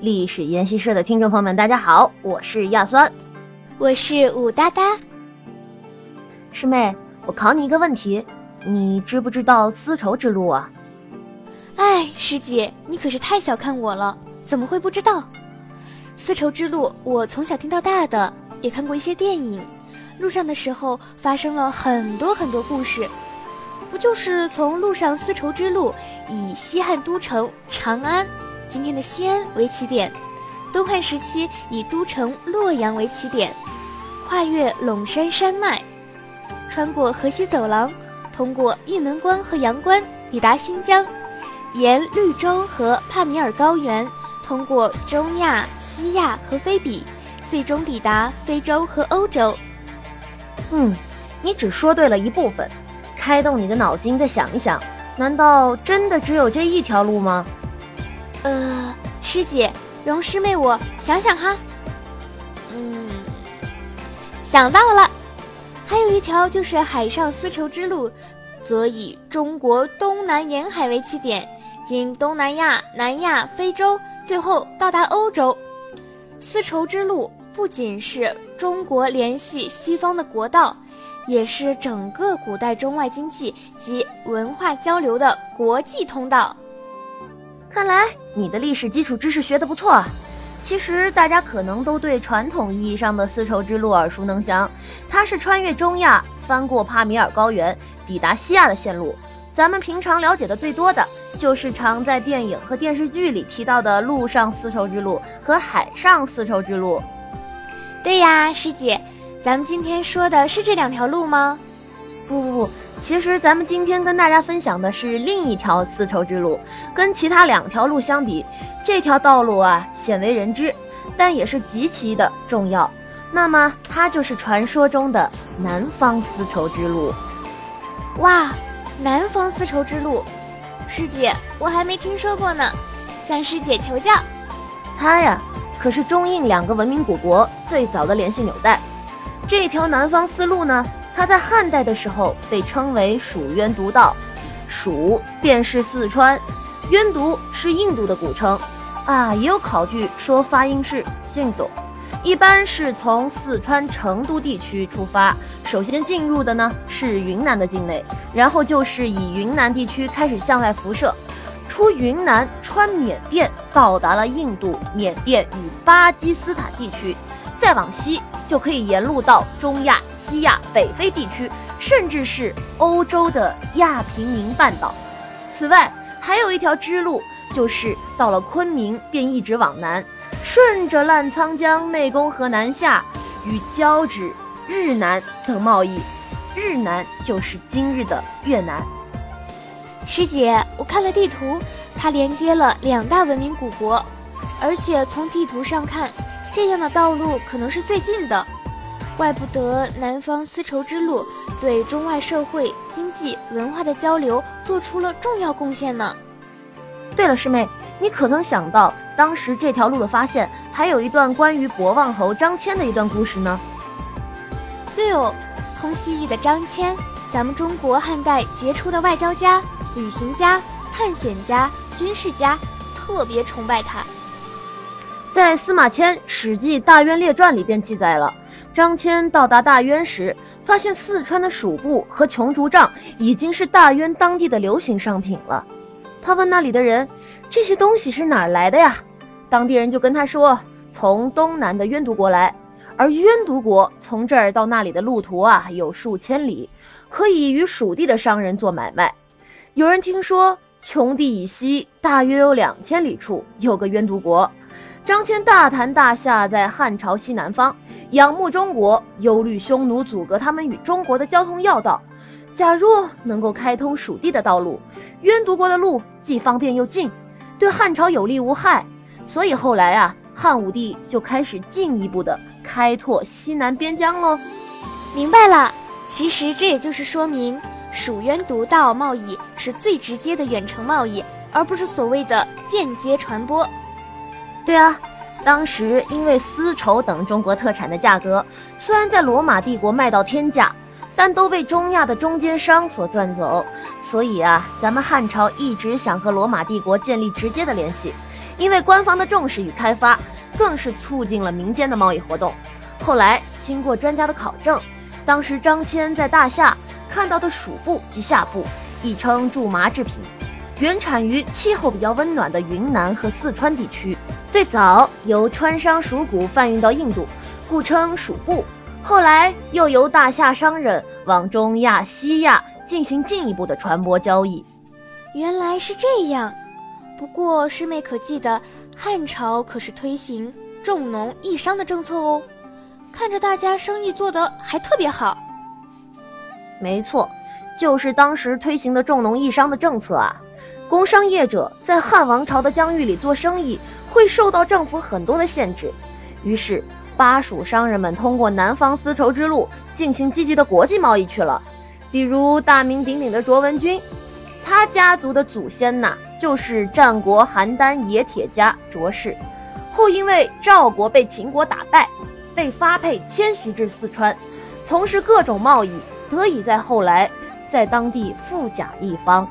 历史研习社的听众朋友们，大家好，我是亚酸，我是武哒哒。师妹，我考你一个问题，你知不知道丝绸之路啊？哎，师姐，你可是太小看我了，怎么会不知道？丝绸之路，我从小听到大的，也看过一些电影，路上的时候发生了很多很多故事。不就是从路上丝绸之路以西汉都城长安（今天的西安）为起点，东汉时期以都城洛阳为起点，跨越陇山山脉，穿过河西走廊，通过玉门关和阳关抵达新疆，沿绿洲和帕米尔高原，通过中亚、西亚和菲比，最终抵达非洲和欧洲。嗯，你只说对了一部分。开动你的脑筋，再想一想，难道真的只有这一条路吗？呃，师姐，容师妹我想想哈。嗯，想到了，还有一条就是海上丝绸之路，则以中国东南沿海为起点，经东南亚、南亚、非洲，最后到达欧洲。丝绸之路不仅是中国联系西方的国道。也是整个古代中外经济及文化交流的国际通道。看来你的历史基础知识学得不错啊！其实大家可能都对传统意义上的丝绸之路耳熟能详，它是穿越中亚、翻过帕米尔高原、抵达西亚的线路。咱们平常了解的最多的就是常在电影和电视剧里提到的陆上丝绸之路和海上丝绸之路。对呀，师姐。咱们今天说的是这两条路吗？不不不，其实咱们今天跟大家分享的是另一条丝绸之路。跟其他两条路相比，这条道路啊鲜为人知，但也是极其的重要。那么它就是传说中的南方丝绸之路。哇，南方丝绸之路，师姐我还没听说过呢，向师姐求教。它呀，可是中印两个文明古国最早的联系纽带。这条南方丝路呢，它在汉代的时候被称为蜀渊渎道，蜀便是四川，渊渎是印度的古称，啊，也有考据说发音是姓董，一般是从四川成都地区出发，首先进入的呢是云南的境内，然后就是以云南地区开始向外辐射，出云南穿缅甸，到达了印度、缅甸与巴基斯坦地区，再往西。就可以沿路到中亚、西亚、北非地区，甚至是欧洲的亚平宁半岛。此外，还有一条支路，就是到了昆明便一直往南，顺着澜沧江、湄公河南下，与交趾、日南等贸易。日南就是今日的越南。师姐，我看了地图，它连接了两大文明古国，而且从地图上看。这样的道路可能是最近的，怪不得南方丝绸之路对中外社会、经济、文化的交流做出了重要贡献呢。对了，师妹，你可能想到当时这条路的发现，还有一段关于博望侯张骞的一段故事呢。对哦，通西域的张骞，咱们中国汉代杰出的外交家、旅行家、探险家、军事家，特别崇拜他。在司马迁《史记·大渊列传》里便记载了，张骞到达大渊时，发现四川的蜀布和琼竹杖已经是大渊当地的流行商品了。他问那里的人：“这些东西是哪儿来的呀？”当地人就跟他说：“从东南的渊都国来，而渊都国从这儿到那里的路途啊有数千里，可以与蜀地的商人做买卖。”有人听说穷地以西大约有两千里处有个渊都国。张骞大谈大夏，在汉朝西南方仰慕中国，忧虑匈奴阻隔他们与中国的交通要道。假若能够开通蜀地的道路，渊都国的路既方便又近，对汉朝有利无害。所以后来啊，汉武帝就开始进一步的开拓西南边疆喽。明白了，其实这也就是说明蜀渊独道贸易是最直接的远程贸易，而不是所谓的间接传播。对啊，当时因为丝绸等中国特产的价格虽然在罗马帝国卖到天价，但都被中亚的中间商所赚走。所以啊，咱们汉朝一直想和罗马帝国建立直接的联系，因为官方的重视与开发，更是促进了民间的贸易活动。后来经过专家的考证，当时张骞在大夏看到的蜀布及夏布，亦称苎麻制品，原产于气候比较温暖的云南和四川地区，最早由川商蜀谷贩运到印度，故称蜀布。后来又由大夏商人往中亚、西亚进行进一步的传播交易。原来是这样。不过师妹可记得，汉朝可是推行重农抑商的政策哦。看着大家生意做得还特别好。没错，就是当时推行的重农抑商的政策啊。工商业者在汉王朝的疆域里做生意，会受到政府很多的限制。于是巴蜀商人们通过南方丝绸之路进行积极的国际贸易去了。比如大名鼎鼎的卓文君，他家族的祖先呐，就是战国邯郸冶铁家卓氏，后因为赵国被秦国打败。被发配迁徙至四川，从事各种贸易，得以在后来在当地富甲一方。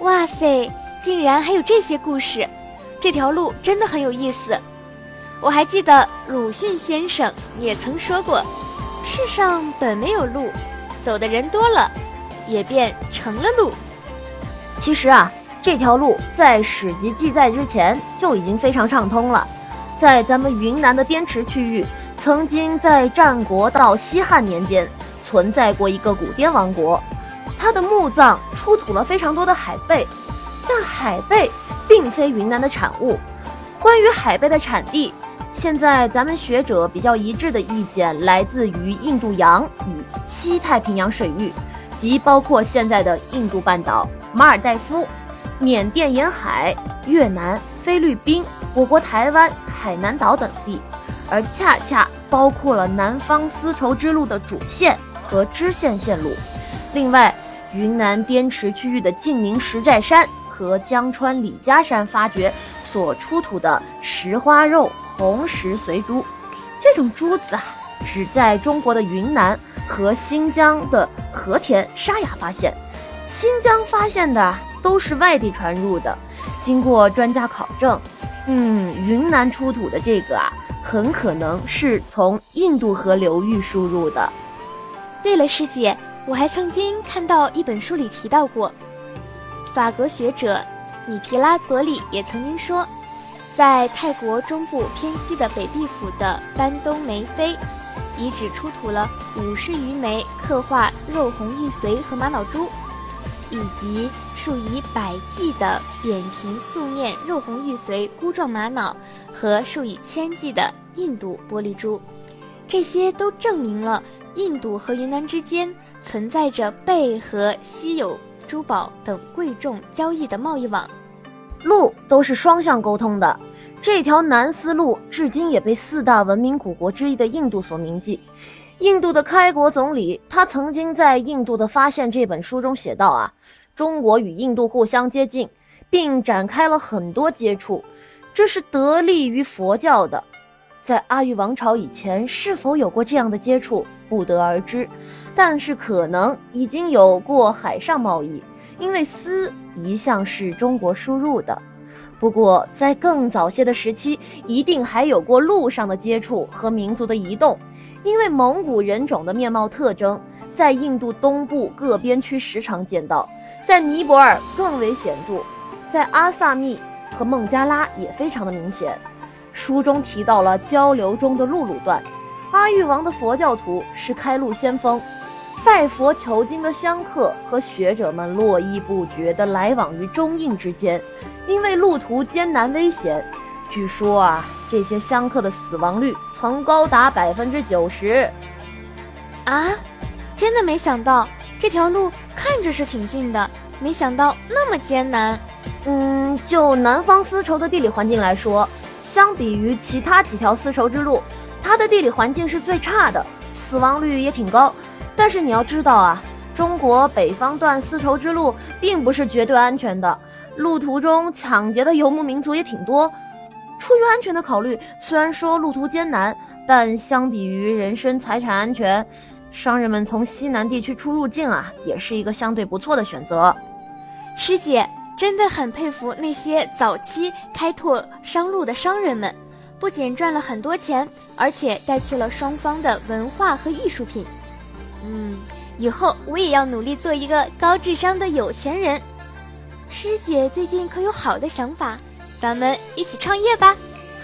哇塞，竟然还有这些故事！这条路真的很有意思。我还记得鲁迅先生也曾说过：“世上本没有路，走的人多了，也便成了路。”其实啊，这条路在史籍记载之前就已经非常畅通了，在咱们云南的滇池区域。曾经在战国到西汉年间存在过一个古滇王国，它的墓葬出土了非常多的海贝，但海贝并非云南的产物。关于海贝的产地，现在咱们学者比较一致的意见来自于印度洋与西太平洋水域，即包括现在的印度半岛、马尔代夫、缅甸沿海、越南、菲律宾、我国台湾、海南岛等地。而恰恰包括了南方丝绸之路的主线和支线线路。另外，云南滇池区域的晋宁石寨山和江川李家山发掘所出土的石花肉红石髓珠，这种珠子啊，只在中国的云南和新疆的和田沙雅发现。新疆发现的都是外地传入的。经过专家考证，嗯，云南出土的这个啊。很可能是从印度河流域输入的。对了，师姐，我还曾经看到一本书里提到过，法国学者米皮拉佐里也曾经说，在泰国中部偏西的北壁府的班东梅妃遗址出土了五十余枚刻画肉红玉髓和玛瑙珠，以及。数以百计的扁平素面肉红玉髓箍状玛瑙和数以千计的印度玻璃珠，这些都证明了印度和云南之间存在着贝和稀有珠宝等贵重交易的贸易网。路都是双向沟通的，这条南丝路至今也被四大文明古国之一的印度所铭记。印度的开国总理他曾经在《印度的发现》这本书中写道啊。中国与印度互相接近，并展开了很多接触，这是得力于佛教的。在阿育王朝以前，是否有过这样的接触，不得而知。但是可能已经有过海上贸易，因为丝一向是中国输入的。不过在更早些的时期，一定还有过陆上的接触和民族的移动，因为蒙古人种的面貌特征，在印度东部各边区时常见到。在尼泊尔更为显著，在阿萨密和孟加拉也非常的明显。书中提到了交流中的陆路段，阿育王的佛教徒是开路先锋，拜佛求经的香客和学者们络绎不绝地来往于中印之间。因为路途艰难危险，据说啊，这些香客的死亡率曾高达百分之九十。啊，真的没想到这条路。看着是挺近的，没想到那么艰难。嗯，就南方丝绸的地理环境来说，相比于其他几条丝绸之路，它的地理环境是最差的，死亡率也挺高。但是你要知道啊，中国北方段丝绸之路并不是绝对安全的，路途中抢劫的游牧民族也挺多。出于安全的考虑，虽然说路途艰难，但相比于人身财产安全。商人们从西南地区出入境啊，也是一个相对不错的选择。师姐，真的很佩服那些早期开拓商路的商人们，不仅赚了很多钱，而且带去了双方的文化和艺术品。嗯，以后我也要努力做一个高智商的有钱人。师姐最近可有好的想法？咱们一起创业吧！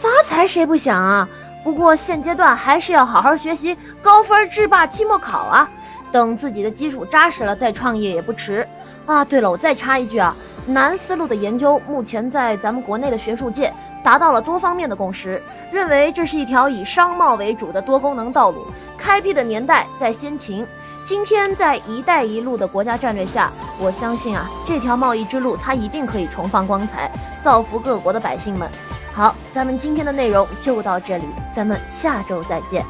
发财谁不想啊？不过现阶段还是要好好学习，高分制霸期末考啊！等自己的基础扎实了再创业也不迟。啊，对了，我再插一句啊。南丝路的研究目前在咱们国内的学术界达到了多方面的共识，认为这是一条以商贸为主的多功能道路。开辟的年代在先秦，今天在“一带一路”的国家战略下，我相信啊，这条贸易之路它一定可以重放光彩，造福各国的百姓们。好，咱们今天的内容就到这里，咱们下周再见。